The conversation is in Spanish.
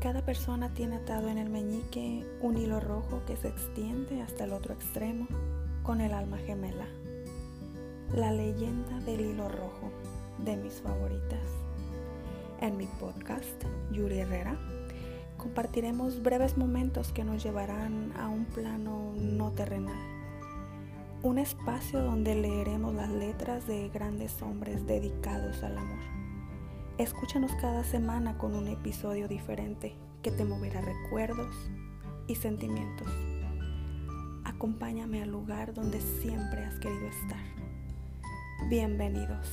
Cada persona tiene atado en el meñique un hilo rojo que se extiende hasta el otro extremo con el alma gemela. La leyenda del hilo rojo de mis favoritas. En mi podcast, Yuri Herrera, compartiremos breves momentos que nos llevarán a un plano no terrenal. Un espacio donde leeremos las letras de grandes hombres dedicados al amor. Escúchanos cada semana con un episodio diferente que te moverá recuerdos y sentimientos. Acompáñame al lugar donde siempre has querido estar. Bienvenidos.